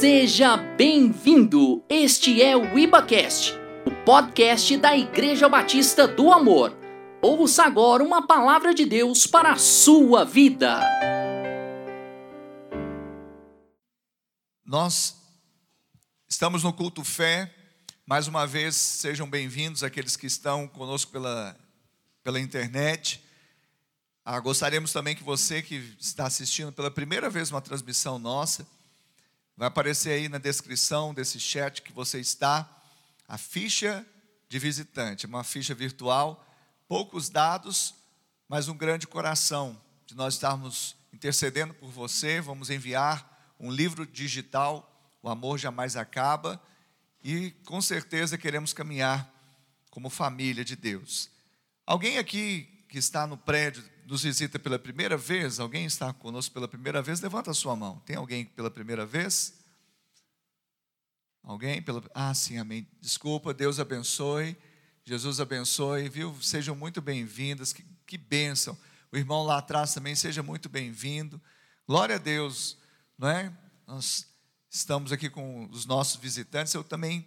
Seja bem-vindo! Este é o IbaCast, o podcast da Igreja Batista do Amor. Ouça agora uma palavra de Deus para a sua vida. Nós estamos no culto fé. Mais uma vez, sejam bem-vindos aqueles que estão conosco pela, pela internet. Ah, gostaríamos também que você que está assistindo pela primeira vez uma transmissão nossa, Vai aparecer aí na descrição desse chat que você está a ficha de visitante, uma ficha virtual, poucos dados, mas um grande coração de nós estarmos intercedendo por você. Vamos enviar um livro digital, O Amor Jamais Acaba, e com certeza queremos caminhar como família de Deus. Alguém aqui que está no prédio nos visita pela primeira vez, alguém está conosco pela primeira vez, levanta a sua mão. Tem alguém pela primeira vez? Alguém? Pela... Ah, sim, amém. Desculpa, Deus abençoe. Jesus abençoe, viu? Sejam muito bem-vindas, que, que bênção. O irmão lá atrás também, seja muito bem-vindo. Glória a Deus, não é? Nós estamos aqui com os nossos visitantes. Eu também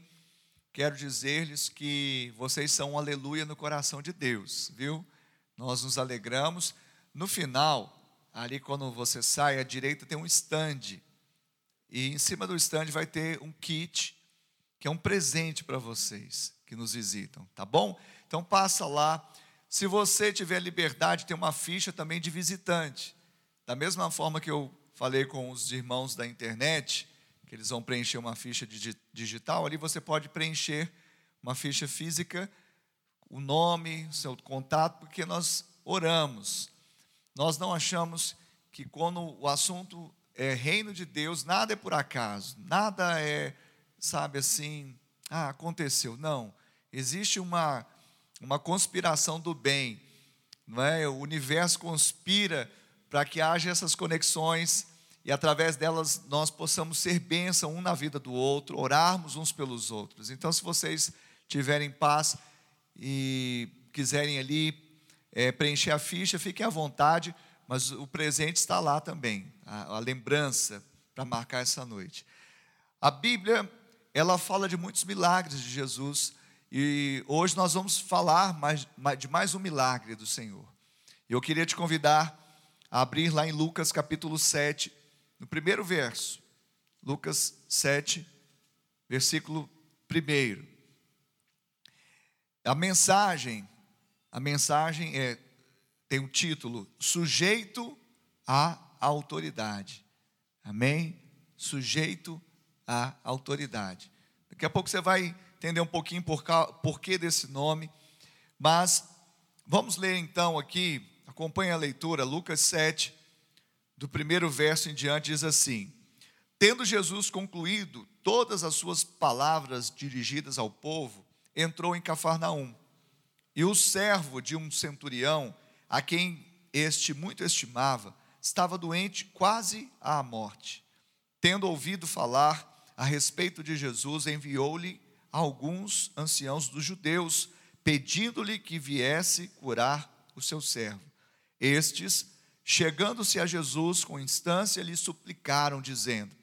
quero dizer-lhes que vocês são um aleluia no coração de Deus, viu? Nós nos alegramos. No final, ali quando você sai à direita tem um stand. E em cima do stand vai ter um kit, que é um presente para vocês que nos visitam, tá bom? Então passa lá. Se você tiver liberdade, tem uma ficha também de visitante. Da mesma forma que eu falei com os irmãos da internet, que eles vão preencher uma ficha digital, ali você pode preencher uma ficha física o nome, o seu contato, porque nós oramos. Nós não achamos que quando o assunto é reino de Deus, nada é por acaso, nada é, sabe assim, ah, aconteceu. Não, existe uma, uma conspiração do bem, não é? O universo conspira para que haja essas conexões e através delas nós possamos ser bênção um na vida do outro, orarmos uns pelos outros. Então, se vocês tiverem paz, e quiserem ali é, preencher a ficha, fiquem à vontade, mas o presente está lá também, a, a lembrança para marcar essa noite. A Bíblia, ela fala de muitos milagres de Jesus, e hoje nós vamos falar mais, de mais um milagre do Senhor. Eu queria te convidar a abrir lá em Lucas capítulo 7, no primeiro verso. Lucas 7, versículo 1. A mensagem, a mensagem é, tem um título: Sujeito à autoridade. Amém? Sujeito à autoridade. Daqui a pouco você vai entender um pouquinho por porquê desse nome, mas vamos ler então aqui, acompanhe a leitura, Lucas 7, do primeiro verso em diante, diz assim: Tendo Jesus concluído todas as suas palavras dirigidas ao povo, entrou em Cafarnaum. E o servo de um centurião, a quem este muito estimava, estava doente quase à morte. Tendo ouvido falar a respeito de Jesus, enviou-lhe alguns anciãos dos judeus, pedindo-lhe que viesse curar o seu servo. Estes, chegando-se a Jesus com instância, lhe suplicaram, dizendo: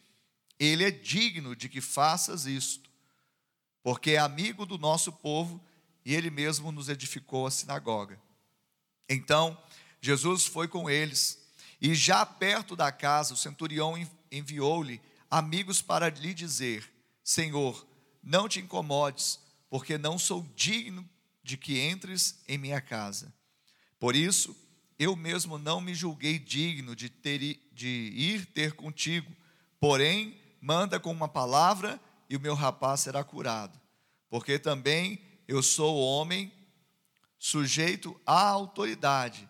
Ele é digno de que faças isto porque é amigo do nosso povo e ele mesmo nos edificou a sinagoga. Então, Jesus foi com eles, e já perto da casa, o centurião enviou-lhe amigos para lhe dizer: Senhor, não te incomodes, porque não sou digno de que entres em minha casa. Por isso, eu mesmo não me julguei digno de, ter, de ir ter contigo, porém, manda com uma palavra e o meu rapaz será curado. Porque também eu sou homem sujeito à autoridade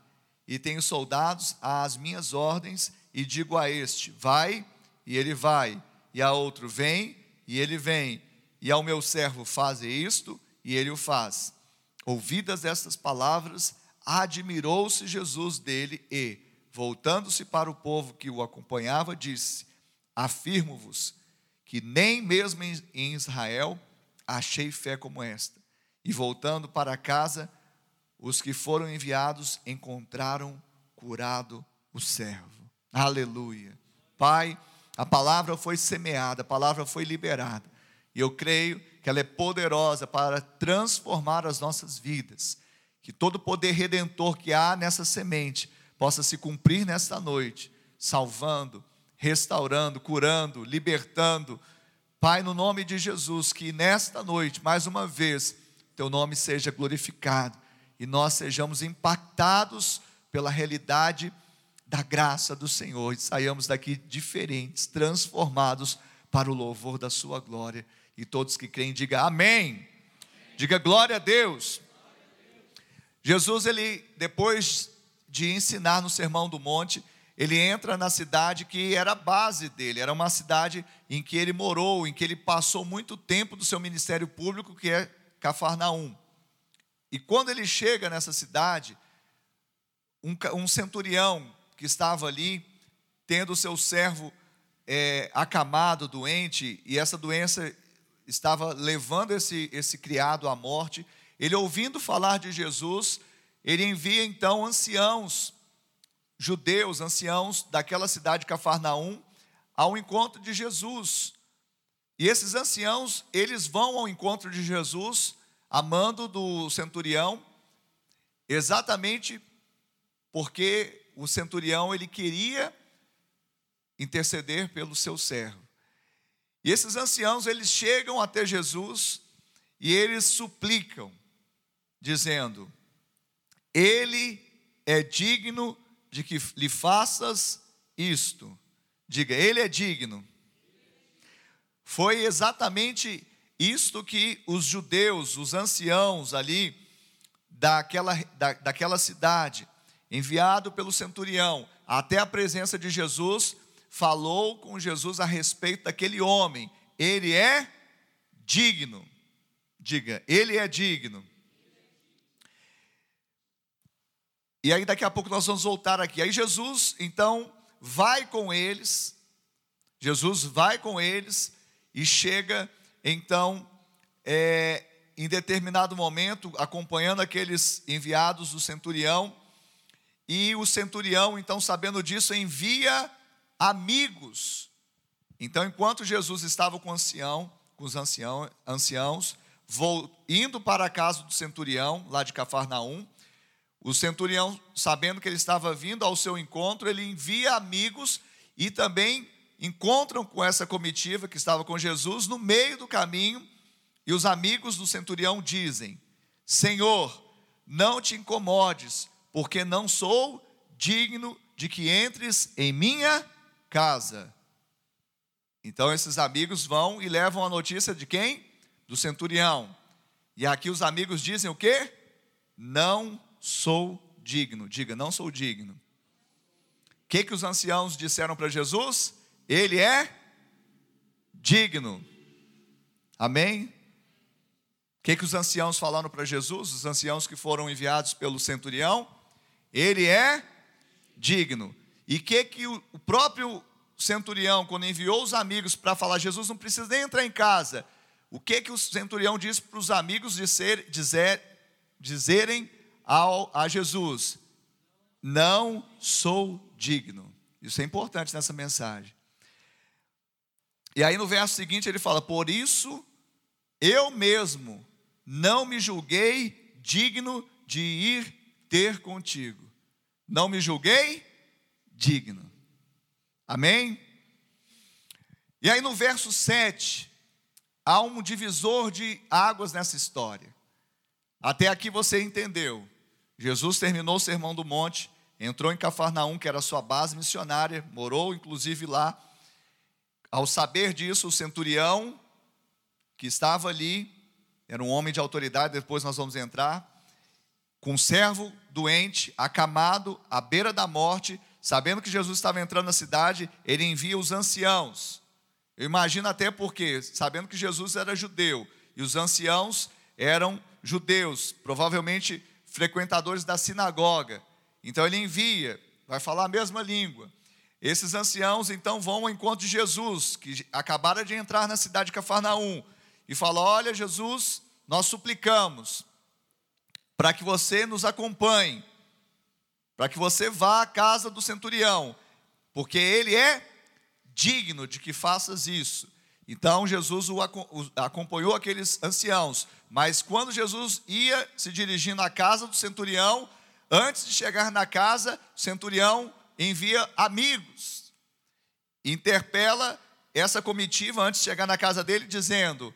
e tenho soldados às minhas ordens e digo a este: vai, e ele vai, e a outro: vem, e ele vem, e ao meu servo: faze isto, e ele o faz. Ouvidas estas palavras, admirou-se Jesus dele e, voltando-se para o povo que o acompanhava, disse: Afirmo-vos que nem mesmo em Israel achei fé como esta. E voltando para casa, os que foram enviados encontraram curado o servo. Aleluia. Pai, a palavra foi semeada, a palavra foi liberada. E eu creio que ela é poderosa para transformar as nossas vidas. Que todo o poder redentor que há nessa semente possa se cumprir nesta noite, salvando, restaurando, curando, libertando. Pai, no nome de Jesus, que nesta noite, mais uma vez, teu nome seja glorificado e nós sejamos impactados pela realidade da graça do Senhor e saiamos daqui diferentes, transformados para o louvor da Sua glória. E todos que creem, diga amém. Diga glória a Deus. Jesus, ele, depois de ensinar no Sermão do Monte, ele entra na cidade que era a base dele, era uma cidade em que ele morou, em que ele passou muito tempo do seu ministério público, que é Cafarnaum. E quando ele chega nessa cidade, um, um centurião que estava ali, tendo o seu servo é, acamado, doente, e essa doença estava levando esse, esse criado à morte. Ele, ouvindo falar de Jesus, ele envia então anciãos, judeus, anciãos daquela cidade de Cafarnaum, ao encontro de Jesus. E esses anciãos, eles vão ao encontro de Jesus, amando do centurião, exatamente porque o centurião ele queria interceder pelo seu servo. E esses anciãos, eles chegam até Jesus e eles suplicam, dizendo: Ele é digno de que lhe faças isto. Diga, Ele é digno. Foi exatamente isto que os judeus, os anciãos ali daquela, da, daquela cidade, enviado pelo centurião até a presença de Jesus, falou com Jesus a respeito daquele homem. Ele é digno. Diga, ele é digno. E aí daqui a pouco nós vamos voltar aqui. Aí Jesus, então, vai com eles. Jesus vai com eles e chega, então, é, em determinado momento, acompanhando aqueles enviados do centurião. E o centurião, então, sabendo disso, envia amigos. Então, enquanto Jesus estava com o ancião, com os ancião, anciãos, vou, indo para a casa do centurião, lá de Cafarnaum, o centurião, sabendo que ele estava vindo ao seu encontro, ele envia amigos e também encontram com essa comitiva que estava com Jesus no meio do caminho, e os amigos do centurião dizem: Senhor, não te incomodes, porque não sou digno de que entres em minha casa. Então esses amigos vão e levam a notícia de quem? Do centurião. E aqui os amigos dizem o quê? Não sou digno. Diga, não sou digno. O que, que os anciãos disseram para Jesus? Ele é digno. Amém? O que, que os anciãos falaram para Jesus? Os anciãos que foram enviados pelo centurião? Ele é digno. E que que o próprio centurião, quando enviou os amigos para falar, Jesus não precisa nem entrar em casa. O que que o centurião disse para os amigos dizer, dizer, dizerem ao, a Jesus? Não sou digno. Isso é importante nessa mensagem. E aí no verso seguinte ele fala: Por isso eu mesmo não me julguei digno de ir ter contigo. Não me julguei digno. Amém? E aí no verso 7, há um divisor de águas nessa história. Até aqui você entendeu. Jesus terminou o sermão do monte, entrou em Cafarnaum, que era sua base missionária, morou inclusive lá. Ao saber disso, o centurião que estava ali, era um homem de autoridade, depois nós vamos entrar, com um servo doente, acamado, à beira da morte, sabendo que Jesus estava entrando na cidade, ele envia os anciãos. Eu imagino até porque, sabendo que Jesus era judeu e os anciãos eram judeus, provavelmente frequentadores da sinagoga. Então ele envia, vai falar a mesma língua. Esses anciãos então vão ao encontro de Jesus, que acabara de entrar na cidade de Cafarnaum, e fala: Olha, Jesus, nós suplicamos para que você nos acompanhe para que você vá à casa do centurião, porque ele é digno de que faças isso. Então Jesus acompanhou aqueles anciãos, mas quando Jesus ia se dirigindo à casa do centurião, antes de chegar na casa, o centurião envia amigos, interpela essa comitiva antes de chegar na casa dele, dizendo: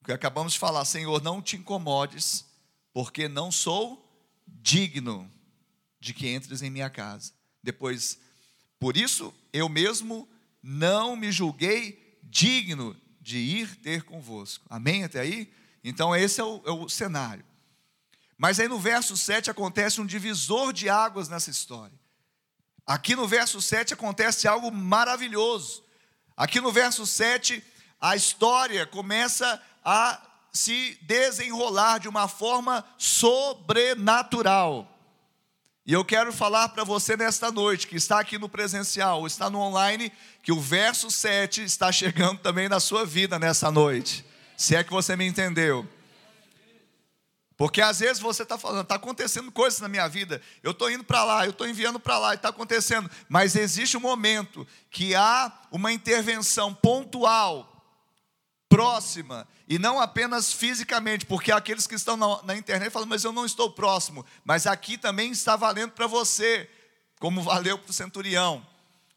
o que acabamos de falar, Senhor, não te incomodes, porque não sou digno de que entres em minha casa. Depois, por isso eu mesmo não me julguei digno de ir ter convosco. Amém até aí? Então, esse é o, é o cenário. Mas aí no verso 7 acontece um divisor de águas nessa história. Aqui no verso 7 acontece algo maravilhoso. Aqui no verso 7, a história começa a se desenrolar de uma forma sobrenatural. E eu quero falar para você nesta noite, que está aqui no presencial, está no online, que o verso 7 está chegando também na sua vida nessa noite. Se é que você me entendeu. Porque às vezes você está falando, está acontecendo coisas na minha vida, eu estou indo para lá, eu estou enviando para lá, e está acontecendo. Mas existe um momento que há uma intervenção pontual próxima, e não apenas fisicamente, porque aqueles que estão na, na, internet falam, mas eu não estou próximo, mas aqui também está valendo para você, como valeu para o centurião.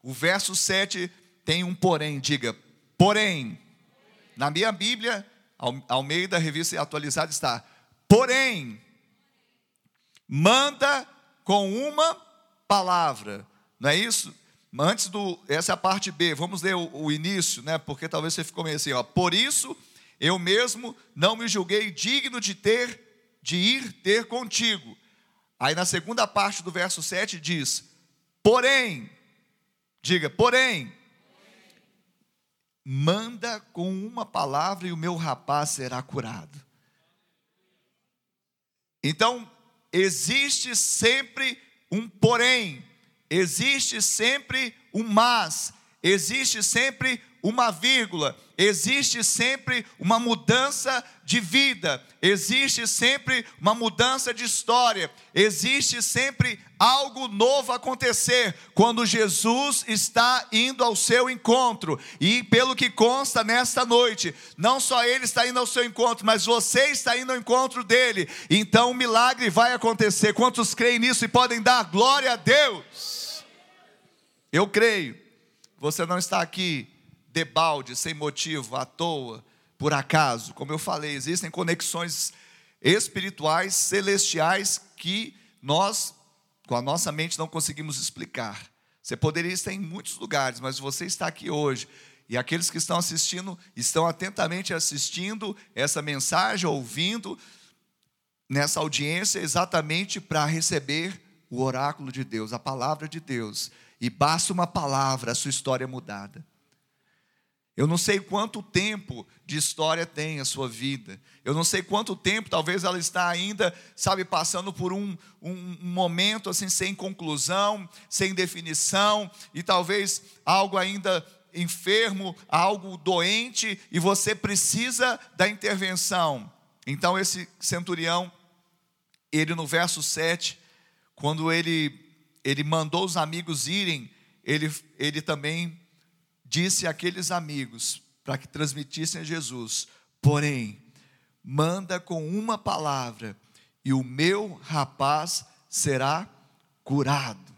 O verso 7 tem um porém, diga, porém, na minha Bíblia, ao, ao meio da revista atualizada está, porém, manda com uma palavra, não é isso? Antes do, essa é a parte B, vamos ler o, o início, né? Porque talvez você ficou meio assim, ó. Por isso, eu mesmo não me julguei digno de ter, de ir ter contigo. Aí na segunda parte do verso 7 diz: Porém, diga, porém, manda com uma palavra e o meu rapaz será curado. Então, existe sempre um porém existe sempre um mas, existe sempre uma vírgula, existe sempre uma mudança de vida, existe sempre uma mudança de história, existe sempre algo novo acontecer quando Jesus está indo ao seu encontro. E pelo que consta nesta noite, não só ele está indo ao seu encontro, mas você está indo ao encontro dele. Então o milagre vai acontecer. Quantos creem nisso e podem dar glória a Deus? Eu creio, você não está aqui debalde, sem motivo, à toa, por acaso. Como eu falei, existem conexões espirituais, celestiais, que nós, com a nossa mente, não conseguimos explicar. Você poderia estar em muitos lugares, mas você está aqui hoje. E aqueles que estão assistindo, estão atentamente assistindo essa mensagem, ouvindo nessa audiência, exatamente para receber o oráculo de Deus, a palavra de Deus e basta uma palavra, a sua história é mudada. Eu não sei quanto tempo de história tem a sua vida. Eu não sei quanto tempo, talvez ela está ainda, sabe, passando por um, um, momento assim sem conclusão, sem definição, e talvez algo ainda enfermo, algo doente, e você precisa da intervenção. Então esse centurião, ele no verso 7, quando ele ele mandou os amigos irem, ele, ele também disse àqueles amigos para que transmitissem a Jesus: porém, manda com uma palavra, e o meu rapaz será curado.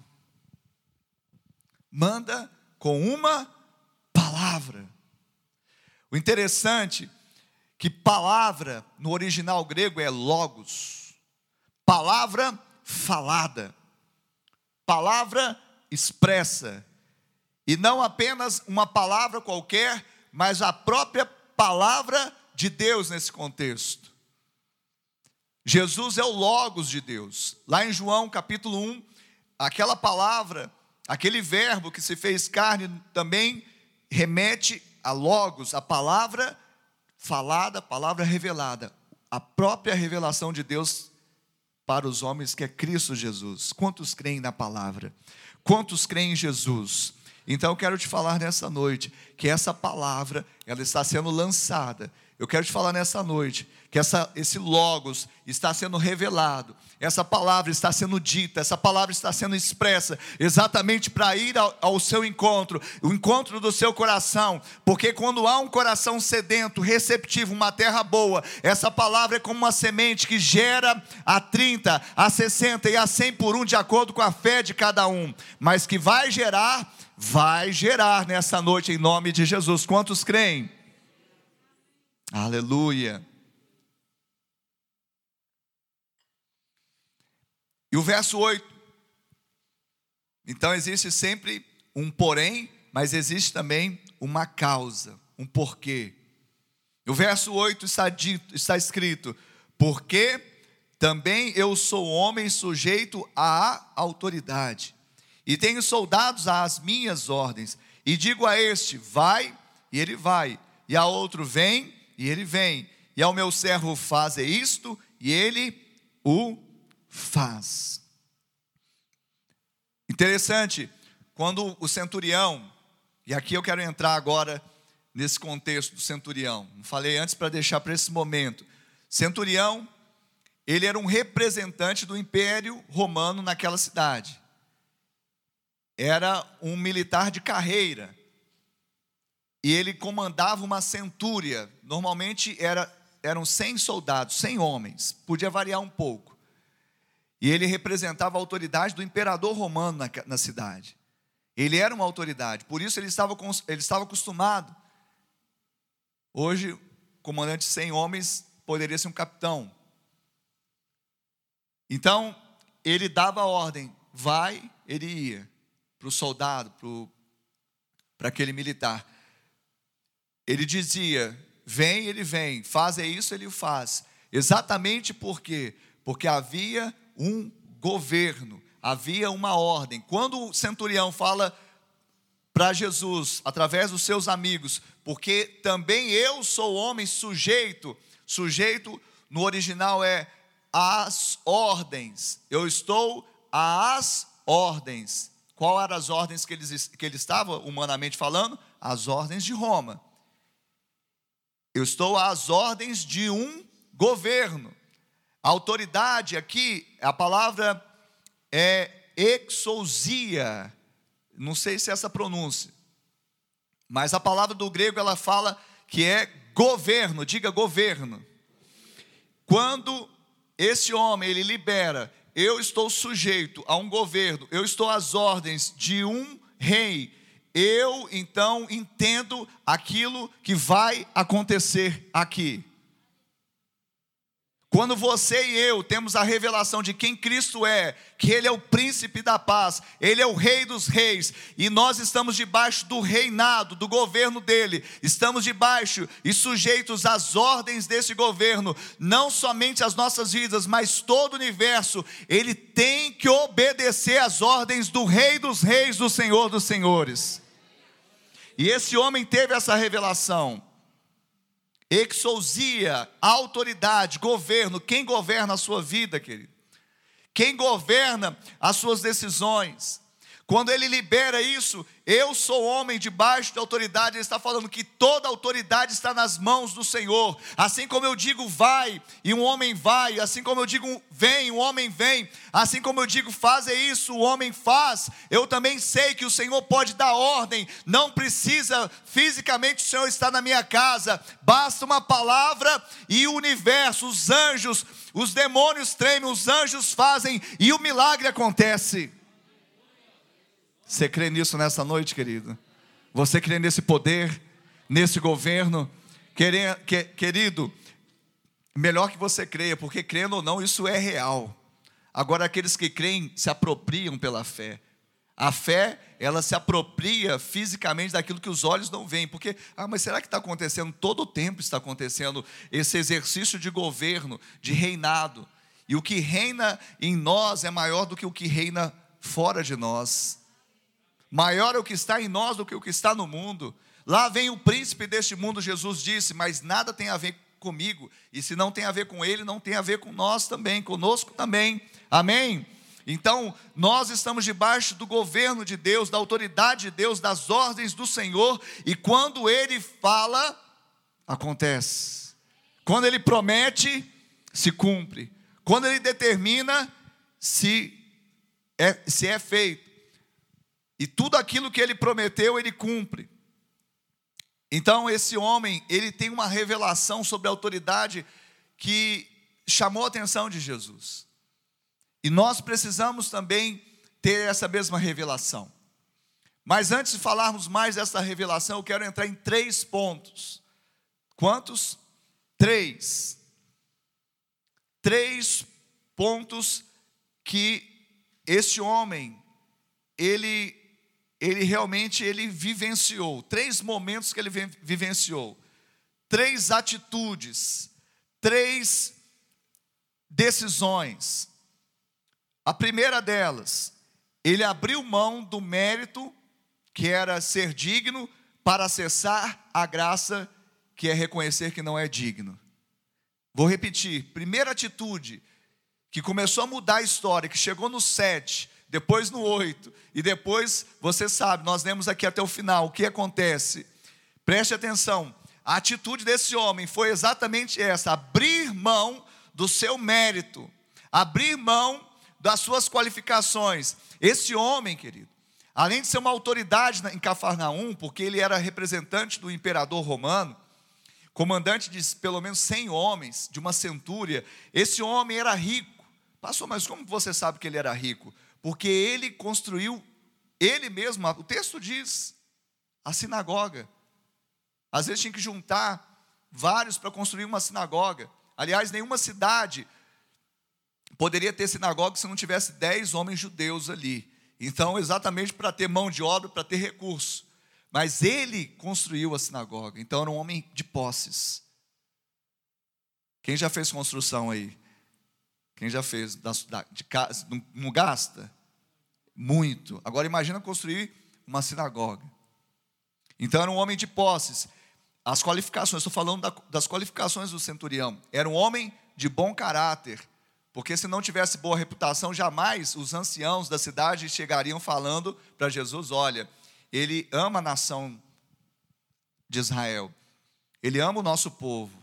Manda com uma palavra. O interessante que palavra no original grego é logos, palavra falada palavra expressa. E não apenas uma palavra qualquer, mas a própria palavra de Deus nesse contexto. Jesus é o Logos de Deus. Lá em João capítulo 1, aquela palavra, aquele verbo que se fez carne também remete a Logos, a palavra falada, a palavra revelada, a própria revelação de Deus para os homens, que é Cristo Jesus. Quantos creem na palavra? Quantos creem em Jesus? Então eu quero te falar nessa noite que essa palavra, ela está sendo lançada. Eu quero te falar nessa noite que essa, esse Logos está sendo revelado, essa palavra está sendo dita, essa palavra está sendo expressa, exatamente para ir ao, ao, seu encontro, o encontro do seu coração, porque quando há um coração sedento, receptivo, uma terra boa, essa palavra é como uma semente que gera a 30, a 60 e a 100 por um, de acordo com a fé de cada um, mas que vai gerar, vai gerar nessa noite, em nome de Jesus. Quantos creem? Aleluia. E o verso 8. Então existe sempre um porém, mas existe também uma causa, um porquê. O verso 8 está, dito, está escrito: Porque também eu sou homem sujeito à autoridade, e tenho soldados às minhas ordens, e digo a este: vai, e ele vai, e a outro: vem, e ele vem, e ao meu servo faze isto, e ele o faz. Interessante, quando o centurião, e aqui eu quero entrar agora nesse contexto do centurião, falei antes para deixar para esse momento. Centurião, ele era um representante do império romano naquela cidade. Era um militar de carreira. E ele comandava uma centúria. Normalmente era, eram 100 soldados, 100 homens. Podia variar um pouco. E ele representava a autoridade do imperador romano na, na cidade. Ele era uma autoridade, por isso ele estava, ele estava acostumado. Hoje, comandante de 100 homens poderia ser um capitão. Então, ele dava a ordem, vai, ele ia, para o soldado, para aquele militar. Ele dizia, vem, ele vem, faz isso, ele o faz. Exatamente por quê? Porque havia um governo, havia uma ordem. Quando o centurião fala para Jesus, através dos seus amigos, porque também eu sou homem sujeito, sujeito no original é às ordens, eu estou às ordens. Qual eram as ordens que ele, que ele estava, humanamente falando? As ordens de Roma. Eu estou às ordens de um governo. A autoridade aqui, a palavra é exousia. Não sei se é essa pronúncia. Mas a palavra do grego ela fala que é governo, diga governo. Quando esse homem ele libera, eu estou sujeito a um governo, eu estou às ordens de um rei, eu então entendo aquilo que vai acontecer aqui. Quando você e eu temos a revelação de quem Cristo é, que Ele é o príncipe da paz, Ele é o rei dos reis, e nós estamos debaixo do reinado, do governo dele, estamos debaixo e sujeitos às ordens desse governo, não somente as nossas vidas, mas todo o universo, ele tem que obedecer às ordens do Rei dos Reis, do Senhor dos Senhores. E esse homem teve essa revelação. Exousia, autoridade, governo. Quem governa a sua vida, querido? Quem governa as suas decisões? Quando ele libera isso, eu sou homem debaixo de autoridade, ele está falando que toda autoridade está nas mãos do Senhor. Assim como eu digo vai, e um homem vai, assim como eu digo vem, um homem vem, assim como eu digo faz é isso, o homem faz. Eu também sei que o Senhor pode dar ordem, não precisa fisicamente o Senhor estar na minha casa, basta uma palavra e o universo, os anjos, os demônios tremem, os anjos fazem e o milagre acontece. Você crê nisso nessa noite, querido? Você crê nesse poder, nesse governo? Querido, melhor que você creia, porque crendo ou não, isso é real. Agora, aqueles que creem se apropriam pela fé. A fé, ela se apropria fisicamente daquilo que os olhos não veem. Porque, ah, mas será que está acontecendo? Todo o tempo está acontecendo esse exercício de governo, de reinado. E o que reina em nós é maior do que o que reina fora de nós. Maior é o que está em nós do que o que está no mundo. Lá vem o príncipe deste mundo, Jesus disse, mas nada tem a ver comigo. E se não tem a ver com ele, não tem a ver com nós também, conosco também. Amém? Então, nós estamos debaixo do governo de Deus, da autoridade de Deus, das ordens do Senhor, e quando Ele fala, acontece. Quando Ele promete, se cumpre. Quando Ele determina, se é, se é feito. E tudo aquilo que Ele prometeu, Ele cumpre. Então, esse homem, ele tem uma revelação sobre a autoridade que chamou a atenção de Jesus. E nós precisamos também ter essa mesma revelação. Mas antes de falarmos mais dessa revelação, eu quero entrar em três pontos. Quantos? Três. Três pontos que esse homem, ele, ele realmente ele vivenciou. Três momentos que ele vivenciou. Três atitudes. Três decisões a primeira delas, ele abriu mão do mérito, que era ser digno, para acessar a graça, que é reconhecer que não é digno. Vou repetir: primeira atitude, que começou a mudar a história, que chegou no 7, depois no 8, e depois, você sabe, nós lemos aqui até o final, o que acontece? Preste atenção, a atitude desse homem foi exatamente essa: abrir mão do seu mérito, abrir mão das suas qualificações. Esse homem, querido, além de ser uma autoridade em Cafarnaum, porque ele era representante do imperador romano, comandante de pelo menos 100 homens, de uma centúria, esse homem era rico. Pastor, mas como você sabe que ele era rico? Porque ele construiu, ele mesmo, o texto diz, a sinagoga. Às vezes tinha que juntar vários para construir uma sinagoga. Aliás, nenhuma cidade poderia ter sinagoga se não tivesse dez homens judeus ali. Então, exatamente para ter mão de obra, para ter recurso. Mas ele construiu a sinagoga, então era um homem de posses. Quem já fez construção aí? Quem já fez de casa, não gasta? Muito. Agora imagina construir uma sinagoga. Então era um homem de posses. As qualificações, estou falando das qualificações do centurião. Era um homem de bom caráter, porque se não tivesse boa reputação, jamais os anciãos da cidade chegariam falando para Jesus: olha, ele ama a nação de Israel, ele ama o nosso povo,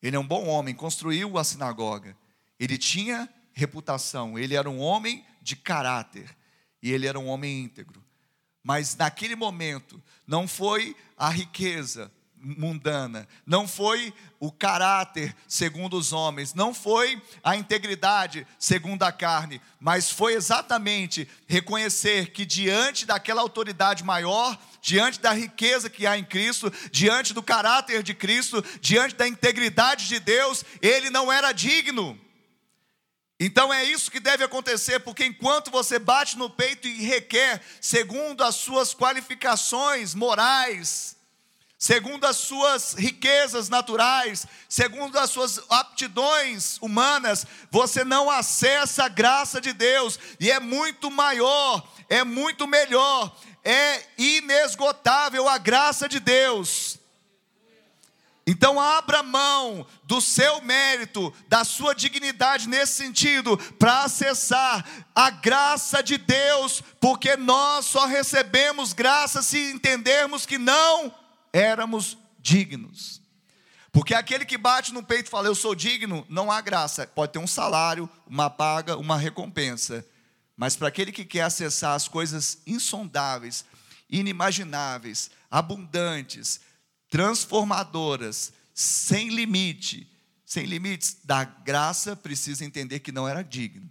ele é um bom homem, construiu a sinagoga, ele tinha reputação, ele era um homem de caráter e ele era um homem íntegro. Mas naquele momento, não foi a riqueza, mundana, não foi o caráter segundo os homens, não foi a integridade segundo a carne, mas foi exatamente reconhecer que diante daquela autoridade maior, diante da riqueza que há em Cristo, diante do caráter de Cristo, diante da integridade de Deus, ele não era digno. Então é isso que deve acontecer, porque enquanto você bate no peito e requer, segundo as suas qualificações morais, segundo as suas riquezas naturais, segundo as suas aptidões humanas, você não acessa a graça de Deus, e é muito maior, é muito melhor, é inesgotável a graça de Deus. Então, abra mão do seu mérito, da sua dignidade nesse sentido, para acessar a graça de Deus, porque nós só recebemos graça se entendermos que não éramos dignos. Porque aquele que bate no peito e fala, eu sou digno, não há graça. Pode ter um salário, uma paga, uma recompensa. Mas para aquele que quer acessar as coisas insondáveis, inimagináveis, abundantes, transformadoras, sem limite, sem limites da graça, precisa entender que não era digno.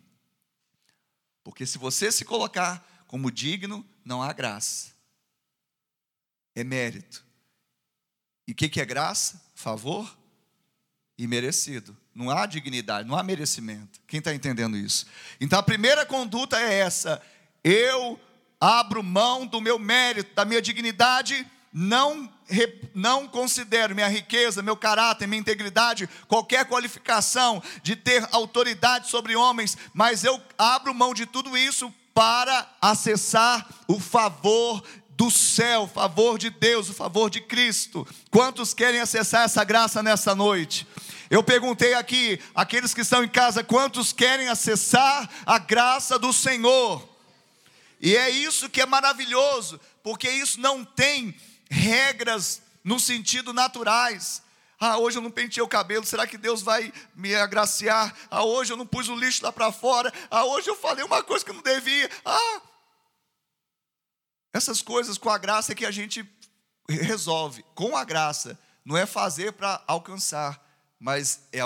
Porque se você se colocar como digno, não há graça. É mérito. E o que, que é graça? Favor e merecido. Não há dignidade, não há merecimento. Quem está entendendo isso? Então a primeira conduta é essa: eu abro mão do meu mérito, da minha dignidade, não, não considero minha riqueza, meu caráter, minha integridade, qualquer qualificação de ter autoridade sobre homens, mas eu abro mão de tudo isso para acessar o favor do céu, o favor de Deus, o favor de Cristo. Quantos querem acessar essa graça nessa noite? Eu perguntei aqui, aqueles que estão em casa, quantos querem acessar a graça do Senhor? E é isso que é maravilhoso, porque isso não tem regras no sentido naturais. Ah, hoje eu não pentei o cabelo, será que Deus vai me agraciar? Ah, hoje eu não pus o lixo lá para fora. Ah, hoje eu falei uma coisa que eu não devia. Ah, essas coisas com a graça é que a gente resolve. Com a graça, não é fazer para alcançar, mas é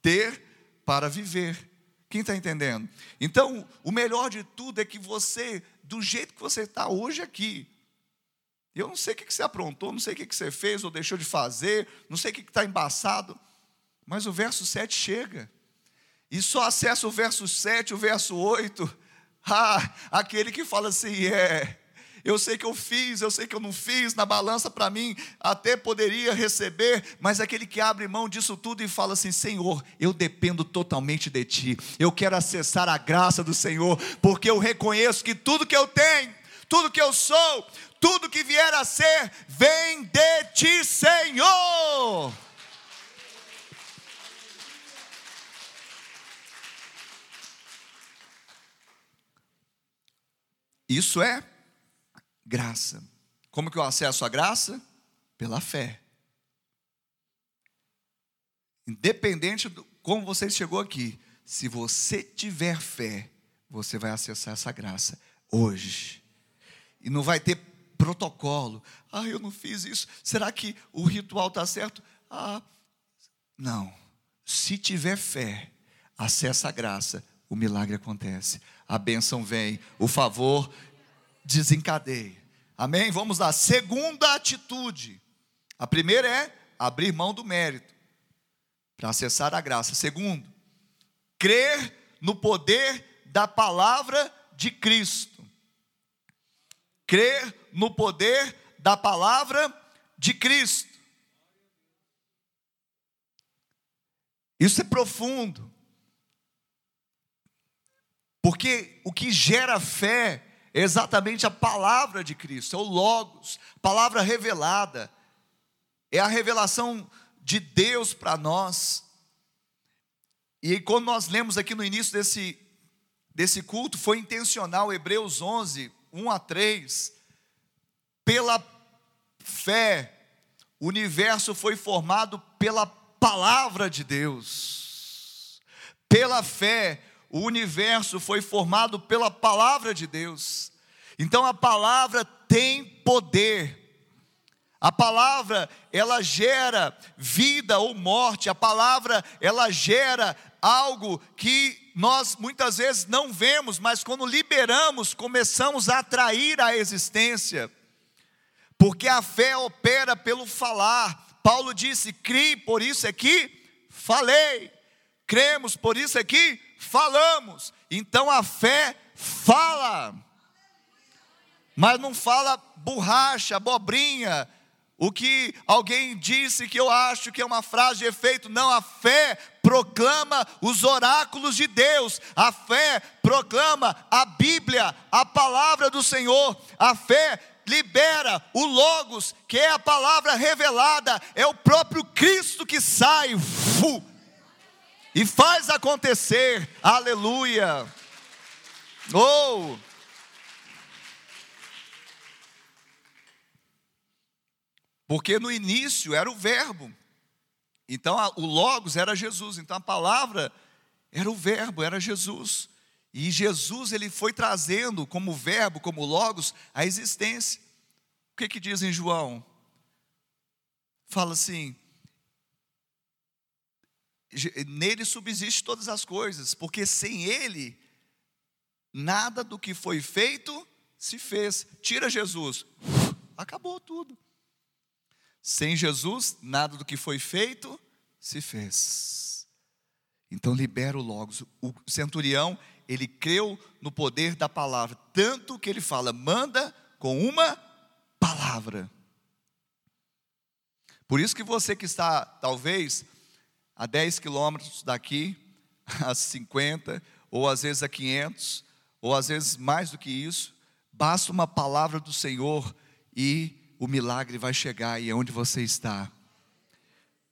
ter para viver. Quem está entendendo? Então, o melhor de tudo é que você, do jeito que você está hoje aqui, eu não sei o que você aprontou, não sei o que você fez ou deixou de fazer, não sei o que está embaçado, mas o verso 7 chega. E só acessa o verso 7, o verso 8. Ah, aquele que fala assim: é, eu sei que eu fiz, eu sei que eu não fiz, na balança para mim até poderia receber, mas aquele que abre mão disso tudo e fala assim: Senhor, eu dependo totalmente de Ti, eu quero acessar a graça do Senhor, porque eu reconheço que tudo que eu tenho, tudo que eu sou, tudo que vier a ser, vem de ti, Senhor. Isso é graça. Como que eu acesso a graça? Pela fé. Independente de como você chegou aqui, se você tiver fé, você vai acessar essa graça hoje. E não vai ter protocolo. Ah, eu não fiz isso. Será que o ritual está certo? Ah, não. Se tiver fé, acessa a graça, o milagre acontece. A bênção vem, o favor desencadeia. Amém? Vamos lá. Segunda atitude. A primeira é abrir mão do mérito para acessar a graça. Segundo, crer no poder da palavra de Cristo crer no poder da palavra de Cristo. Isso é profundo. Porque o que gera fé é exatamente a palavra de Cristo, é o Logos, palavra revelada, é a revelação de Deus para nós. E quando nós lemos aqui no início desse, desse culto, foi intencional, Hebreus 11, 1 a 3, pela fé, o universo foi formado pela palavra de Deus. Pela fé, o universo foi formado pela palavra de Deus. Então a palavra tem poder. A palavra, ela gera vida ou morte. A palavra, ela gera algo que nós muitas vezes não vemos, mas quando liberamos, começamos a atrair a existência. Porque a fé opera pelo falar. Paulo disse: "Crie, por isso é que falei. Cremos, por isso é que falamos". Então a fé fala. Mas não fala borracha, abobrinha, o que alguém disse que eu acho que é uma frase de efeito, não, a fé proclama os oráculos de Deus, a fé proclama a Bíblia, a palavra do Senhor, a fé libera o Logos, que é a palavra revelada, é o próprio Cristo que sai fu, e faz acontecer, aleluia. Oh! Porque no início era o Verbo. Então o Logos era Jesus. Então a palavra era o Verbo, era Jesus. E Jesus ele foi trazendo como Verbo, como Logos, a existência. O que que diz em João? Fala assim: nele subsiste todas as coisas, porque sem ele nada do que foi feito se fez. Tira Jesus, acabou tudo. Sem Jesus, nada do que foi feito se fez. Então libera o Logos. O centurião, ele creu no poder da palavra, tanto que ele fala: manda com uma palavra. Por isso que você que está, talvez, a 10 quilômetros daqui, a 50, ou às vezes a 500, ou às vezes mais do que isso, basta uma palavra do Senhor e o milagre vai chegar e é onde você está.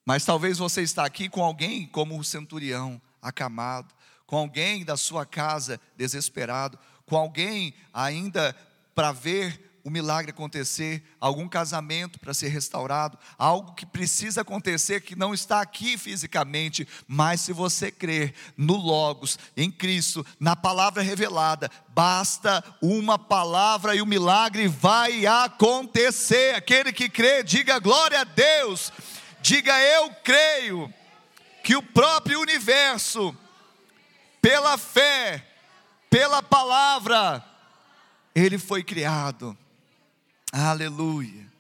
Mas talvez você está aqui com alguém como o centurião, acamado, com alguém da sua casa desesperado, com alguém ainda para ver o milagre acontecer, algum casamento para ser restaurado, algo que precisa acontecer que não está aqui fisicamente, mas se você crer no Logos, em Cristo, na palavra revelada, basta uma palavra e o milagre vai acontecer. Aquele que crê, diga glória a Deus, diga eu creio que o próprio universo, pela fé, pela palavra, ele foi criado. Aleluia.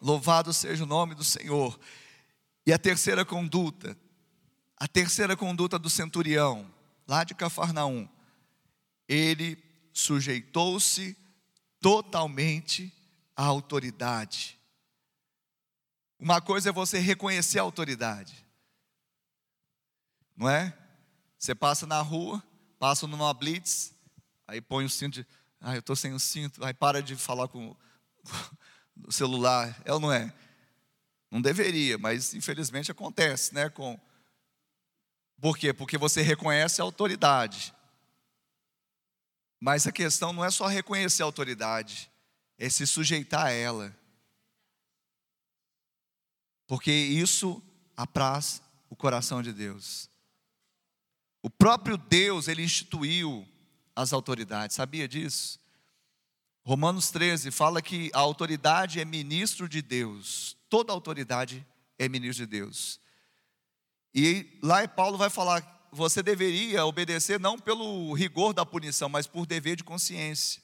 Louvado seja o nome do Senhor. E a terceira conduta, a terceira conduta do centurião, lá de Cafarnaum, ele sujeitou-se totalmente à autoridade. Uma coisa é você reconhecer a autoridade, não é? Você passa na rua, passa numa blitz, aí põe o cinto de, ah, eu estou sem o cinto, aí para de falar com no celular, ou não é? Não deveria, mas infelizmente acontece, né? Com... Por quê? Porque você reconhece a autoridade. Mas a questão não é só reconhecer a autoridade, é se sujeitar a ela. Porque isso apraz o coração de Deus. O próprio Deus, ele instituiu as autoridades, sabia disso? Romanos 13 fala que a autoridade é ministro de Deus. Toda autoridade é ministro de Deus. E lá Paulo vai falar: você deveria obedecer não pelo rigor da punição, mas por dever de consciência.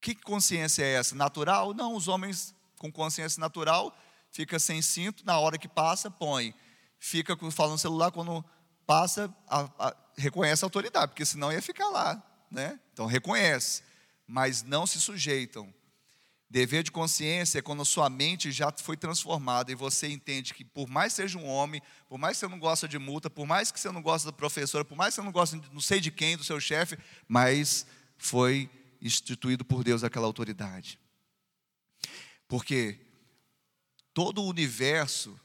Que consciência é essa? Natural? Não, os homens com consciência natural fica sem cinto, na hora que passa, põe. Fica falando celular quando passa, a, a, reconhece a autoridade, porque senão ia ficar lá, né? Então reconhece mas não se sujeitam. Dever de consciência é quando sua mente já foi transformada e você entende que, por mais seja um homem, por mais que você não gosta de multa, por mais que você não gosta da professora, por mais que você não gosta não sei de quem, do seu chefe, mas foi instituído por Deus aquela autoridade. Porque todo o universo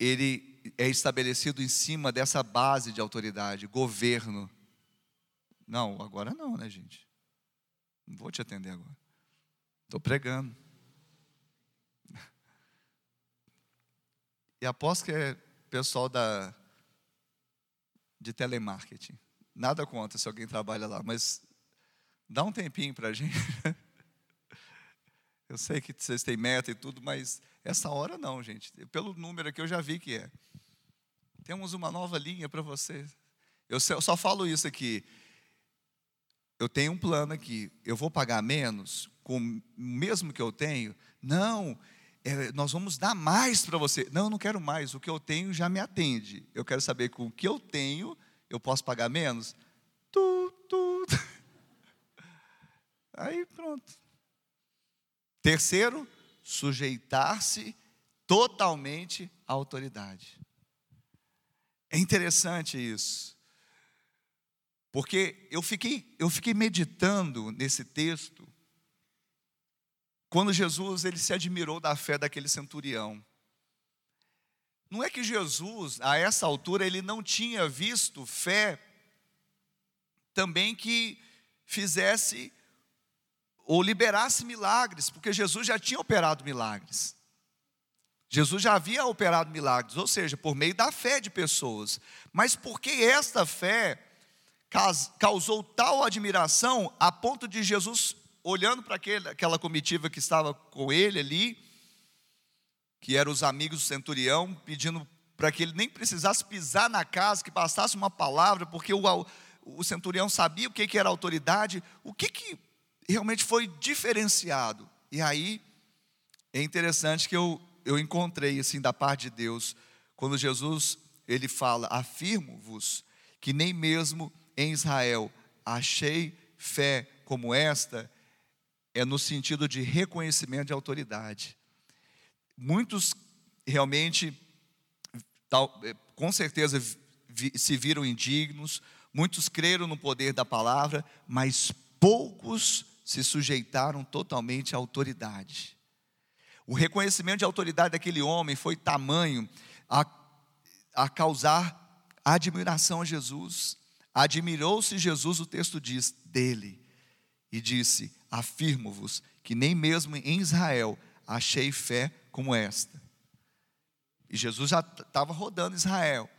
ele é estabelecido em cima dessa base de autoridade, governo. Não, agora não, né, gente? Não vou te atender agora. Estou pregando. E aposto que é pessoal da, de telemarketing. Nada contra se alguém trabalha lá, mas dá um tempinho para a gente. Eu sei que vocês têm meta e tudo, mas essa hora não, gente. Pelo número aqui eu já vi que é. Temos uma nova linha para você. Eu só falo isso aqui eu tenho um plano aqui, eu vou pagar menos com o mesmo que eu tenho? Não, é, nós vamos dar mais para você. Não, eu não quero mais, o que eu tenho já me atende. Eu quero saber com o que eu tenho, eu posso pagar menos? Tu, tu. Aí pronto. Terceiro, sujeitar-se totalmente à autoridade. É interessante isso. Porque eu fiquei, eu fiquei meditando nesse texto, quando Jesus ele se admirou da fé daquele centurião. Não é que Jesus, a essa altura, ele não tinha visto fé também que fizesse ou liberasse milagres, porque Jesus já tinha operado milagres. Jesus já havia operado milagres, ou seja, por meio da fé de pessoas. Mas por que esta fé causou tal admiração a ponto de Jesus, olhando para aquela comitiva que estava com ele ali, que eram os amigos do centurião, pedindo para que ele nem precisasse pisar na casa, que passasse uma palavra, porque o, o centurião sabia o que, que era autoridade, o que, que realmente foi diferenciado. E aí é interessante que eu, eu encontrei assim da parte de Deus, quando Jesus ele fala: afirmo-vos que nem mesmo em Israel, achei fé como esta, é no sentido de reconhecimento de autoridade. Muitos realmente, tal, é, com certeza, se viram indignos, muitos creram no poder da palavra, mas poucos se sujeitaram totalmente à autoridade. O reconhecimento de autoridade daquele homem foi tamanho a, a causar admiração a Jesus. Admirou-se Jesus, o texto diz, dele, e disse: Afirmo-vos que nem mesmo em Israel achei fé como esta. E Jesus já estava rodando Israel.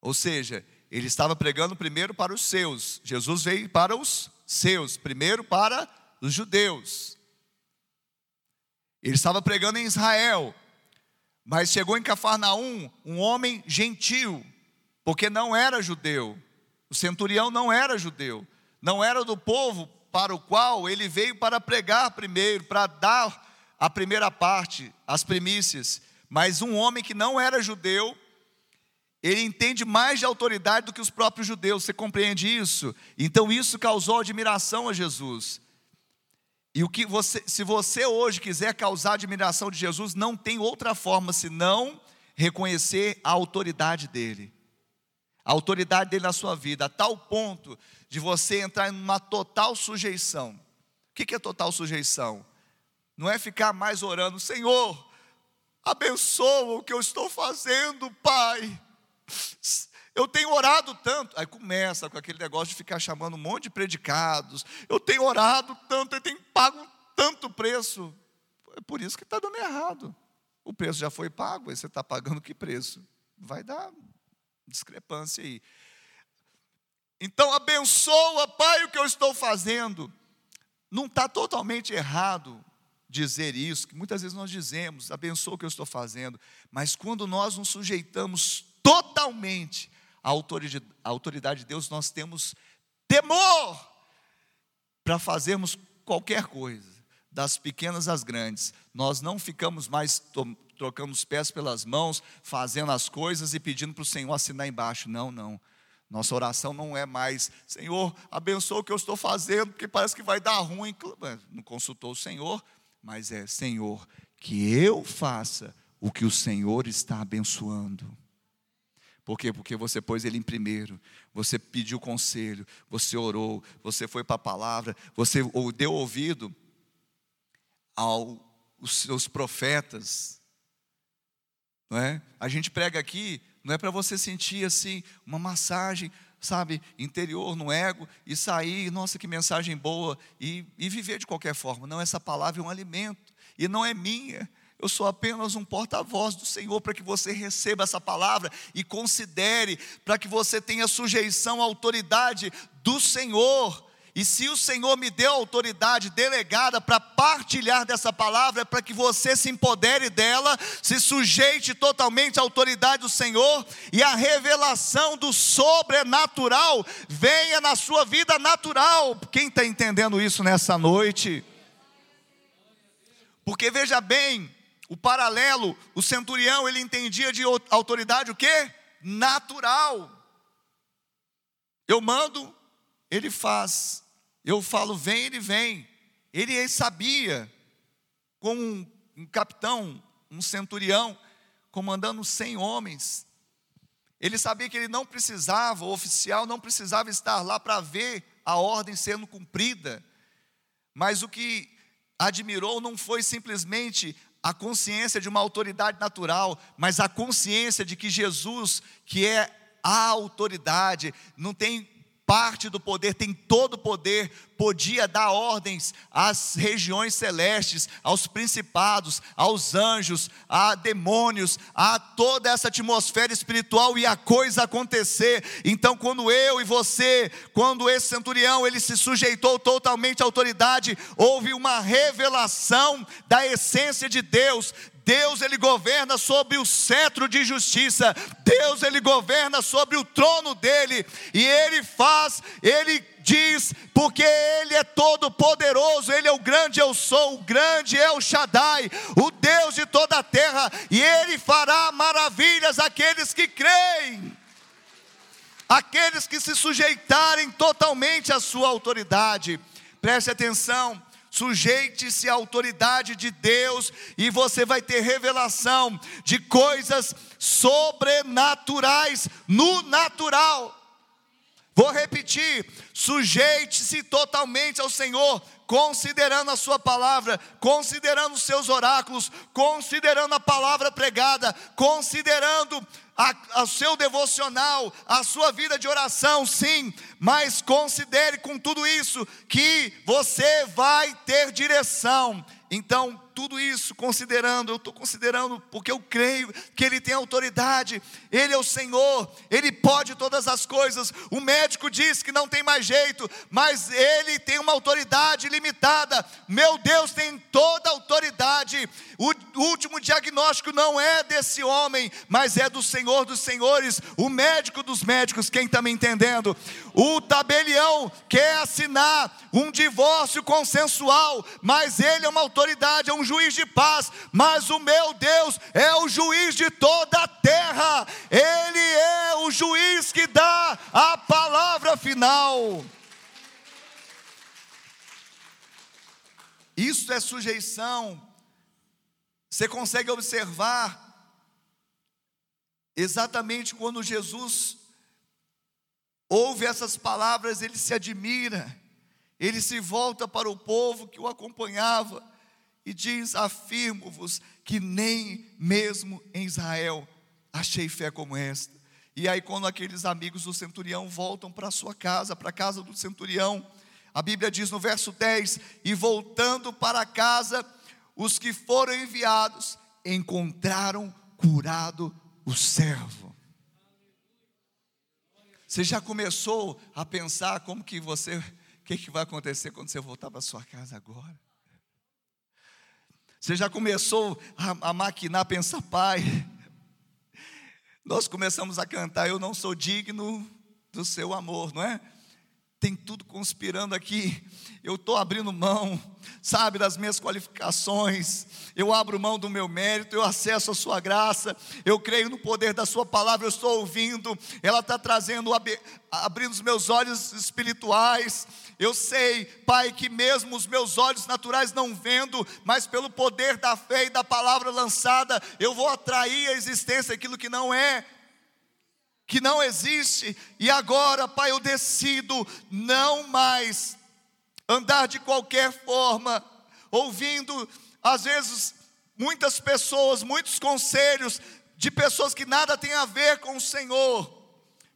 Ou seja, ele estava pregando primeiro para os seus. Jesus veio para os seus, primeiro para os judeus. Ele estava pregando em Israel, mas chegou em Cafarnaum um homem gentil, porque não era judeu. O centurião não era judeu, não era do povo para o qual ele veio para pregar primeiro, para dar a primeira parte, as primícias. Mas um homem que não era judeu, ele entende mais de autoridade do que os próprios judeus, você compreende isso? Então isso causou admiração a Jesus. E o que você, se você hoje quiser causar admiração de Jesus, não tem outra forma senão reconhecer a autoridade dele. A autoridade dele na sua vida, a tal ponto de você entrar em uma total sujeição. O que é total sujeição? Não é ficar mais orando, Senhor, abençoa o que eu estou fazendo, Pai. Eu tenho orado tanto. Aí começa com aquele negócio de ficar chamando um monte de predicados. Eu tenho orado tanto, eu tenho pago tanto preço. É por isso que está dando errado. O preço já foi pago, aí você está pagando que preço? Vai dar discrepância aí. Então abençoa, Pai, o que eu estou fazendo. Não está totalmente errado dizer isso, que muitas vezes nós dizemos, abençoa o que eu estou fazendo, mas quando nós nos sujeitamos totalmente à autoridade, à autoridade de Deus, nós temos temor para fazermos qualquer coisa, das pequenas às grandes. Nós não ficamos mais trocando os pés pelas mãos, fazendo as coisas e pedindo para o Senhor assinar embaixo. Não, não. Nossa oração não é mais, Senhor, abençoa o que eu estou fazendo, porque parece que vai dar ruim. Não consultou o Senhor, mas é, Senhor, que eu faça o que o Senhor está abençoando. Por quê? Porque você pôs ele em primeiro, você pediu conselho, você orou, você foi para a palavra, você deu ouvido aos seus profetas. Não é? A gente prega aqui, não é para você sentir assim uma massagem, sabe, interior no ego e sair, nossa, que mensagem boa, e, e viver de qualquer forma. Não, essa palavra é um alimento, e não é minha, eu sou apenas um porta-voz do Senhor para que você receba essa palavra e considere, para que você tenha sujeição à autoridade do Senhor. E se o Senhor me deu autoridade delegada para partilhar dessa palavra, é para que você se empodere dela, se sujeite totalmente à autoridade do Senhor e a revelação do sobrenatural venha na sua vida natural. Quem está entendendo isso nessa noite? Porque veja bem, o paralelo, o centurião, ele entendia de autoridade o quê? Natural. Eu mando, ele faz. Eu falo, vem, ele vem. Ele sabia, como um, um capitão, um centurião, comandando cem homens. Ele sabia que ele não precisava, o oficial não precisava estar lá para ver a ordem sendo cumprida. Mas o que admirou não foi simplesmente a consciência de uma autoridade natural, mas a consciência de que Jesus, que é a autoridade, não tem parte do poder, tem todo o poder, podia dar ordens às regiões celestes, aos principados, aos anjos, a demônios, a toda essa atmosfera espiritual e a coisa acontecer. Então, quando eu e você, quando esse centurião, ele se sujeitou totalmente à autoridade, houve uma revelação da essência de Deus, Deus ele governa sobre o cetro de justiça. Deus ele governa sobre o trono dele e ele faz, ele diz, porque Ele é todo poderoso, Ele é o grande eu sou, o grande é o Shaddai, o Deus de toda a terra, e Ele fará maravilhas àqueles que creem, aqueles que se sujeitarem totalmente à Sua autoridade. Preste atenção, Sujeite-se à autoridade de Deus e você vai ter revelação de coisas sobrenaturais no natural. Vou repetir: sujeite-se totalmente ao Senhor considerando a Sua palavra, considerando os seus oráculos, considerando a palavra pregada, considerando o seu devocional, a sua vida de oração, sim, mas considere com tudo isso que você vai ter direção. Então, tudo isso considerando, eu estou considerando porque eu creio que Ele tem autoridade, Ele é o Senhor, Ele pode todas as coisas. O médico diz que não tem mais jeito, mas Ele tem uma autoridade limitada. Meu Deus tem toda a autoridade. O último diagnóstico não é desse homem, mas é do Senhor dos Senhores, o médico dos médicos. Quem está me entendendo? O tabelião quer assinar um divórcio consensual, mas ele é uma autoridade, é um juiz de paz, mas o meu Deus é o juiz de toda a terra, ele é o juiz que dá a palavra final. Isso é sujeição. Você consegue observar exatamente quando Jesus ouve essas palavras, ele se admira, ele se volta para o povo que o acompanhava e diz: Afirmo-vos que nem mesmo em Israel achei fé como esta. E aí, quando aqueles amigos do centurião voltam para sua casa, para a casa do centurião, a Bíblia diz no verso 10: E voltando para casa, os que foram enviados encontraram curado o servo. Você já começou a pensar como que você, o que, que vai acontecer quando você voltar para sua casa agora? Você já começou a, a maquinar, a pensar, pai. Nós começamos a cantar, eu não sou digno do seu amor, não é? Tem tudo conspirando aqui. Eu estou abrindo mão, sabe, das minhas qualificações. Eu abro mão do meu mérito, eu acesso a Sua graça. Eu creio no poder da Sua palavra. Eu estou ouvindo, ela está trazendo, abrindo os meus olhos espirituais. Eu sei, Pai, que mesmo os meus olhos naturais não vendo, mas pelo poder da fé e da palavra lançada, eu vou atrair à existência aquilo que não é que não existe, e agora, Pai, eu decido não mais andar de qualquer forma, ouvindo, às vezes, muitas pessoas, muitos conselhos de pessoas que nada têm a ver com o Senhor,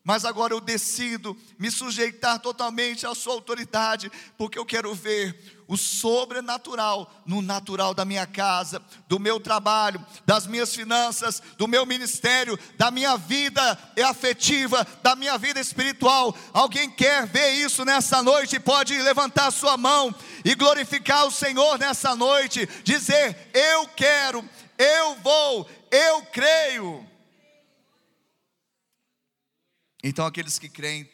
mas agora eu decido me sujeitar totalmente à Sua autoridade, porque eu quero ver o sobrenatural no natural da minha casa, do meu trabalho, das minhas finanças, do meu ministério, da minha vida afetiva, da minha vida espiritual. Alguém quer ver isso nessa noite? Pode levantar sua mão e glorificar o Senhor nessa noite, dizer: Eu quero, eu vou, eu creio. Então, aqueles que creem,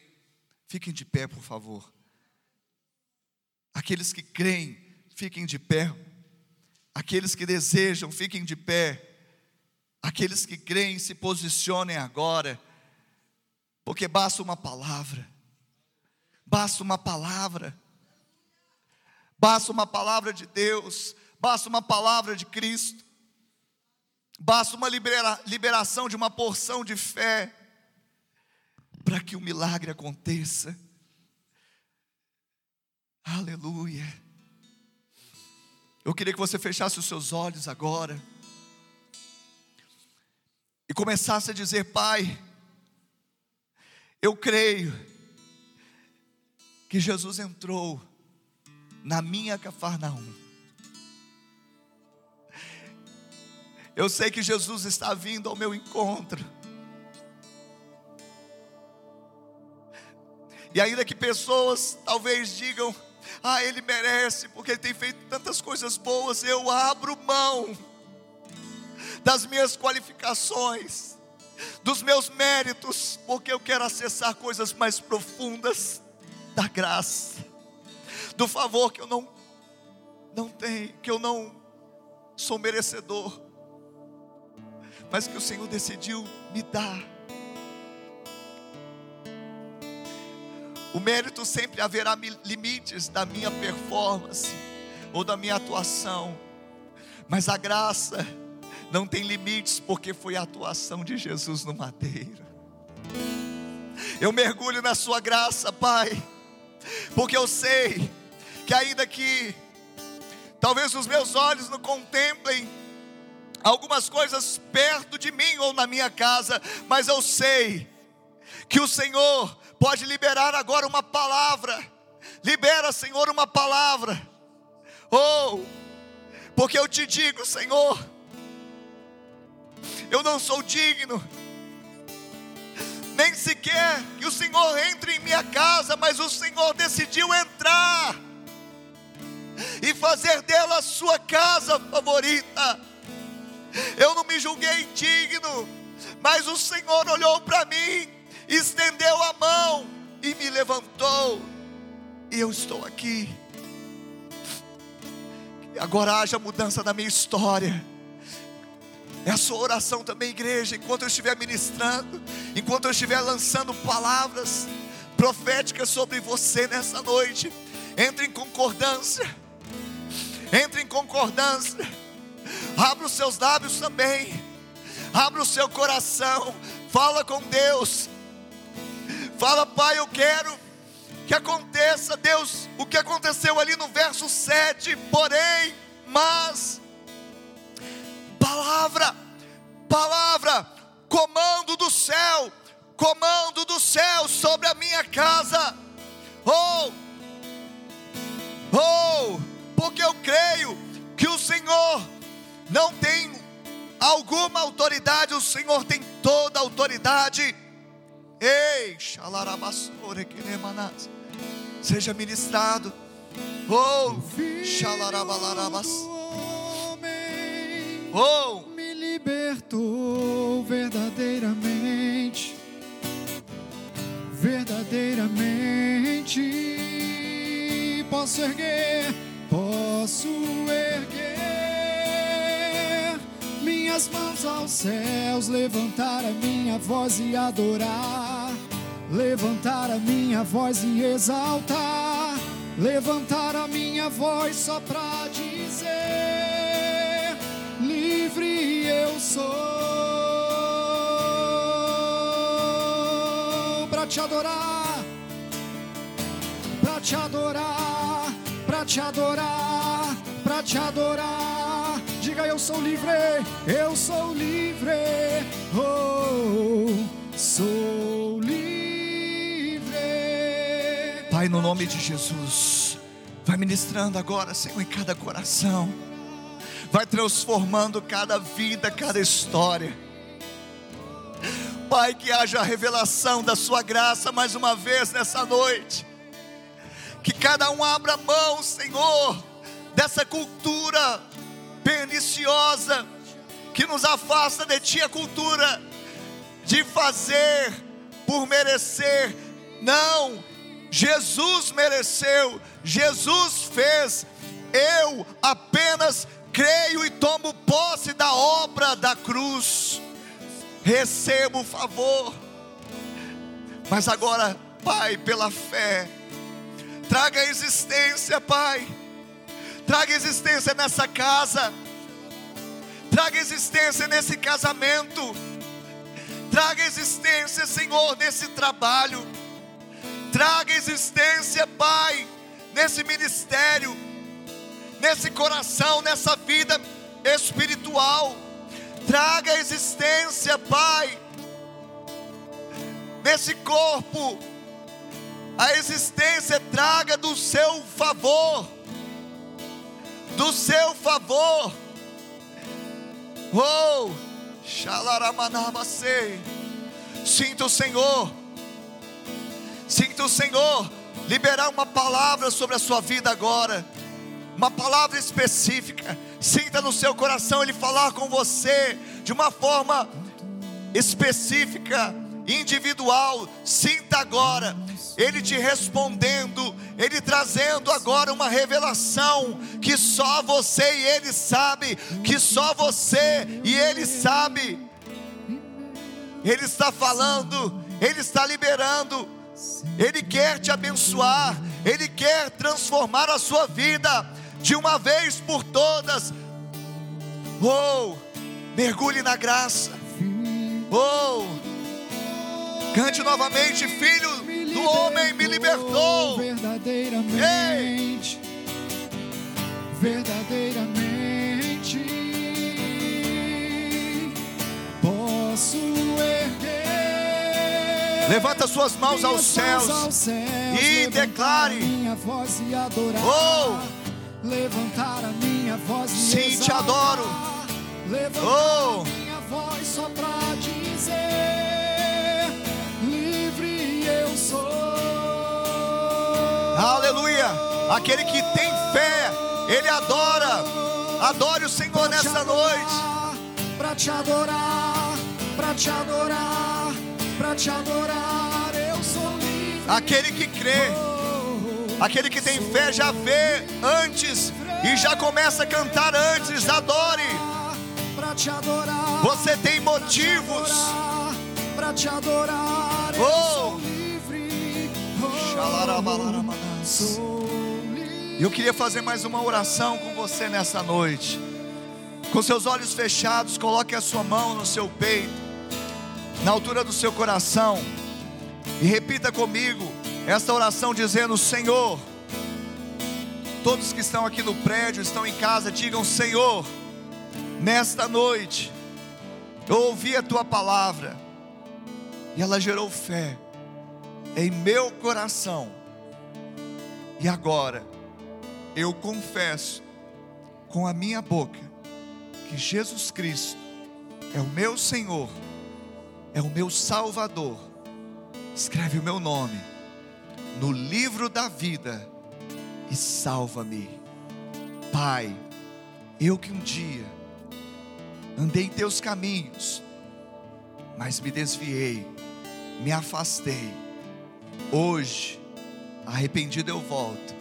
fiquem de pé, por favor. Aqueles que creem, fiquem de pé. Aqueles que desejam, fiquem de pé. Aqueles que creem, se posicionem agora. Porque basta uma palavra. Basta uma palavra. Basta uma palavra de Deus. Basta uma palavra de Cristo. Basta uma libera, liberação de uma porção de fé para que o milagre aconteça. Aleluia. Eu queria que você fechasse os seus olhos agora e começasse a dizer: Pai, eu creio que Jesus entrou na minha Cafarnaum. Eu sei que Jesus está vindo ao meu encontro. E ainda que pessoas talvez digam, ah, ele merece, porque ele tem feito tantas coisas boas. Eu abro mão das minhas qualificações, dos meus méritos, porque eu quero acessar coisas mais profundas da graça, do favor que eu não não tenho, que eu não sou merecedor, mas que o Senhor decidiu me dar. O mérito sempre haverá limites da minha performance ou da minha atuação, mas a graça não tem limites porque foi a atuação de Jesus no madeiro. Eu mergulho na Sua graça, Pai, porque eu sei que ainda que talvez os meus olhos não contemplem algumas coisas perto de mim ou na minha casa, mas eu sei que o Senhor pode liberar agora uma palavra. Libera, Senhor, uma palavra. Oh, porque eu te digo, Senhor, eu não sou digno, nem sequer que o Senhor entre em minha casa, mas o Senhor decidiu entrar e fazer dela a sua casa favorita. Eu não me julguei indigno, mas o Senhor olhou para mim, estendeu a mão e me levantou, e eu estou aqui. Agora haja mudança na minha história. É a sua oração também, igreja, enquanto eu estiver ministrando, enquanto eu estiver lançando palavras proféticas sobre você nessa noite. Entre em concordância. Entre em concordância. Abra os seus lábios também. Abra o seu coração. Fala com Deus. Fala, Pai, eu quero que aconteça, Deus, o que aconteceu ali no verso 7. Porém, mas palavra, palavra, comando do céu, comando do céu sobre a minha casa. Oh, oh, porque eu creio que o Senhor não tem alguma autoridade, o Senhor tem toda a autoridade. Ei, seja ministrado. Oh, xalarabalarabas. Oh, me libertou verdadeiramente. Verdadeiramente posso erguer, posso erguer minhas mãos aos céus, levantar a minha voz e adorar, levantar a minha voz e exaltar, levantar a minha voz só pra dizer: livre eu sou. Pra te adorar, pra te adorar, pra te adorar, pra te adorar. Diga eu sou livre, eu sou livre, oh, sou livre. Pai, no nome de Jesus, vai ministrando agora, Senhor, em cada coração, vai transformando cada vida, cada história. Pai, que haja a revelação da Sua graça mais uma vez nessa noite, que cada um abra mão, Senhor, dessa cultura perniciosa que nos afasta de Ti, a cultura de fazer por merecer, não, Jesus mereceu, Jesus fez, eu apenas creio e tomo posse da obra da cruz, recebo o favor, mas agora, Pai, pela fé, traga a existência, Pai, traga existência nessa casa, traga existência nesse casamento, traga existência, Senhor, nesse trabalho, traga existência, Pai, nesse ministério, nesse coração, nessa vida espiritual, traga existência, Pai, nesse corpo, a existência traga do seu favor, do seu favor. Oh, xalaramanabacei. Sinta o Senhor, sinta o Senhor liberar uma palavra sobre a sua vida agora, uma palavra específica. Sinta no seu coração Ele falar com você de uma forma específica, individual. Sinta agora Ele te respondendo, Ele trazendo agora uma revelação que só você e Ele sabe, que só você e Ele sabe. Ele está falando, Ele está liberando, Ele quer te abençoar, Ele quer transformar a sua vida de uma vez por todas. Oh, mergulhe na graça. Oh, cante novamente, filho do homem me libertou. Verdadeiramente verdadeiramente posso erguer. Levanta suas mãos aos céus, Aos céus, e declare. minha voz e adorar. Oh! levantar a minha voz e Sim, te exaltar. adoro. Levantar Oh! a minha voz só pra dizer. Aleluia! Aquele que tem fé, ele adora. Adore o Senhor adorar, noite. Pra te adorar, pra te adorar, pra te adorar, eu sou livre. Aquele que crê, aquele que tem fé já vê antes e já começa a cantar antes. Adore. Você tem motivos. Pra te adorar, Oh! Eu queria fazer mais uma oração com você nessa noite. Com seus olhos fechados, coloque a sua mão no seu peito, na altura do seu coração, e repita comigo esta oração dizendo: Senhor, todos que estão aqui no prédio, estão em casa, digam: Senhor, nesta noite, eu ouvi a tua palavra, e ela gerou fé em meu coração, e agora, eu confesso com a minha boca que Jesus Cristo é o meu Senhor, é o meu Salvador. Escreve o meu nome no livro da vida e salva-me. Pai, eu que um dia andei em teus caminhos, mas me desviei, me afastei. Hoje, arrependido eu volto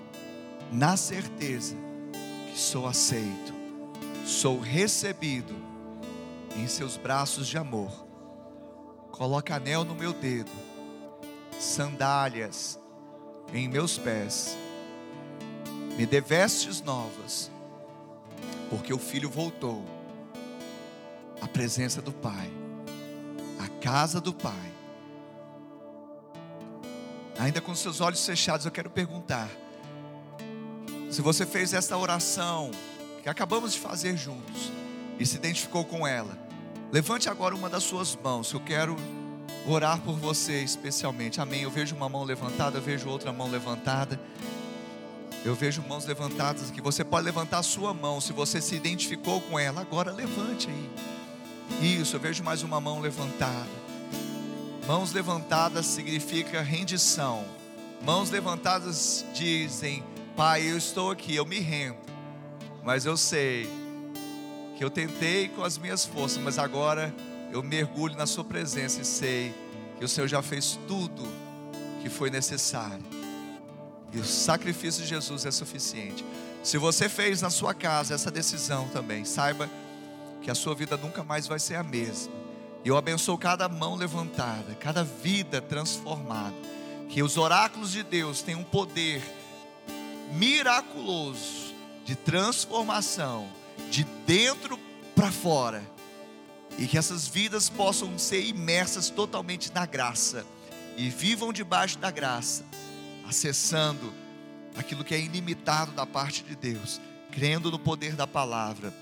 na certeza que sou aceito, sou recebido em seus braços de amor. Coloca anel no meu dedo, sandálias em meus pés, me dê vestes novas, porque o filho voltou à presença do Pai, à casa do Pai. Ainda com seus olhos fechados, eu quero perguntar: se você fez esta oração que acabamos de fazer juntos e se identificou com ela, levante agora uma das suas mãos. Eu quero orar por você especialmente. Amém. Eu vejo uma mão levantada, eu vejo outra mão levantada. Eu vejo mãos levantadas aqui. Você pode levantar a sua mão se você se identificou com ela. Agora levante aí. Isso, eu vejo mais uma mão levantada. Mãos levantadas significa rendição. Mãos levantadas dizem: Pai, eu estou aqui, eu me rendo. Mas eu sei que eu tentei com as minhas forças, mas agora eu mergulho na Sua presença e sei que o Senhor já fez tudo que foi necessário. E o sacrifício de Jesus é suficiente. Se você fez na sua casa essa decisão também, saiba que a sua vida nunca mais vai ser a mesma. Eu abençoo cada mão levantada, cada vida transformada. Que os oráculos de Deus tenham um poder miraculoso de transformação de dentro para fora. E que essas vidas possam ser imersas totalmente na graça e vivam debaixo da graça, acessando aquilo que é ilimitado da parte de Deus, crendo no poder da palavra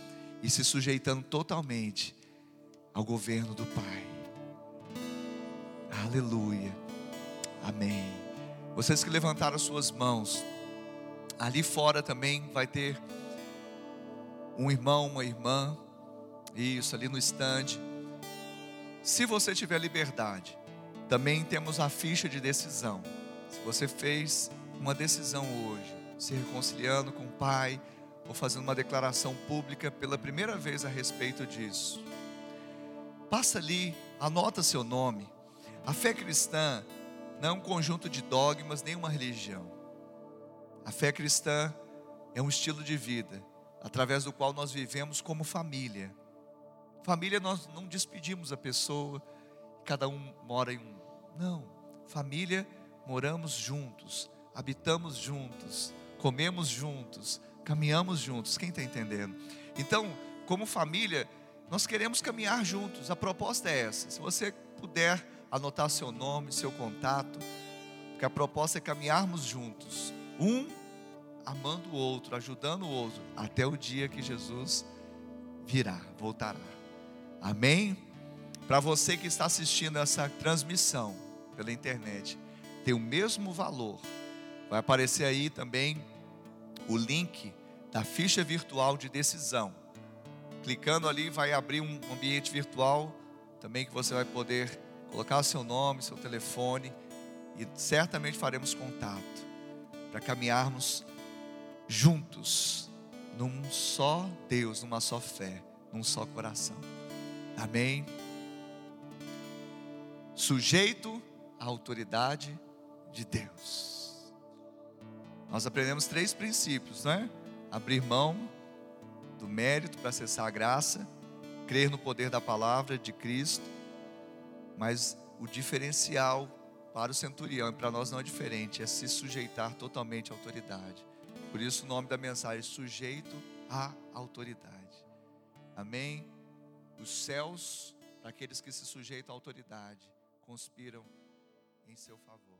e se sujeitando totalmente ao governo do Pai. Aleluia. Amém. Vocês que levantaram suas mãos, ali fora também vai ter um irmão, uma irmã, isso, ali no estande. Se você tiver liberdade, também temos a ficha de decisão. Se você fez uma decisão hoje, se reconciliando com o Pai, ou fazendo uma declaração pública pela primeira vez a respeito disso, passa ali, anota seu nome. A fé cristã não é um conjunto de dogmas, nem uma religião. A fé cristã é um estilo de vida, através do qual nós vivemos como família. Família, nós não despedimos a pessoa, cada um mora em um. Não, família, moramos juntos, habitamos juntos, comemos juntos, caminhamos juntos. Quem está entendendo? Então, como família, nós queremos caminhar juntos. A proposta é essa. Se você puder anotar seu nome, seu contato, porque a proposta é caminharmos juntos, um amando o outro, ajudando o outro, até o dia que Jesus virá, voltará. Amém? Para você que está assistindo essa transmissão pela internet, tem o mesmo valor. Vai aparecer aí também o link da ficha virtual de decisão. Clicando ali, vai abrir um ambiente virtual também que você vai poder colocar seu nome, seu telefone e certamente faremos contato para caminharmos juntos num só Deus, numa só fé, num só coração. Amém. Sujeito à autoridade de Deus. Nós aprendemos três princípios, né? Abrir mão do mérito para acessar a graça, crer no poder da palavra de Cristo, mas o diferencial para o centurião e para nós não é diferente, é se sujeitar totalmente à autoridade. Por isso o nome da mensagem é sujeito à autoridade. Amém? Os céus, para aqueles que se sujeitam à autoridade, conspiram em seu favor.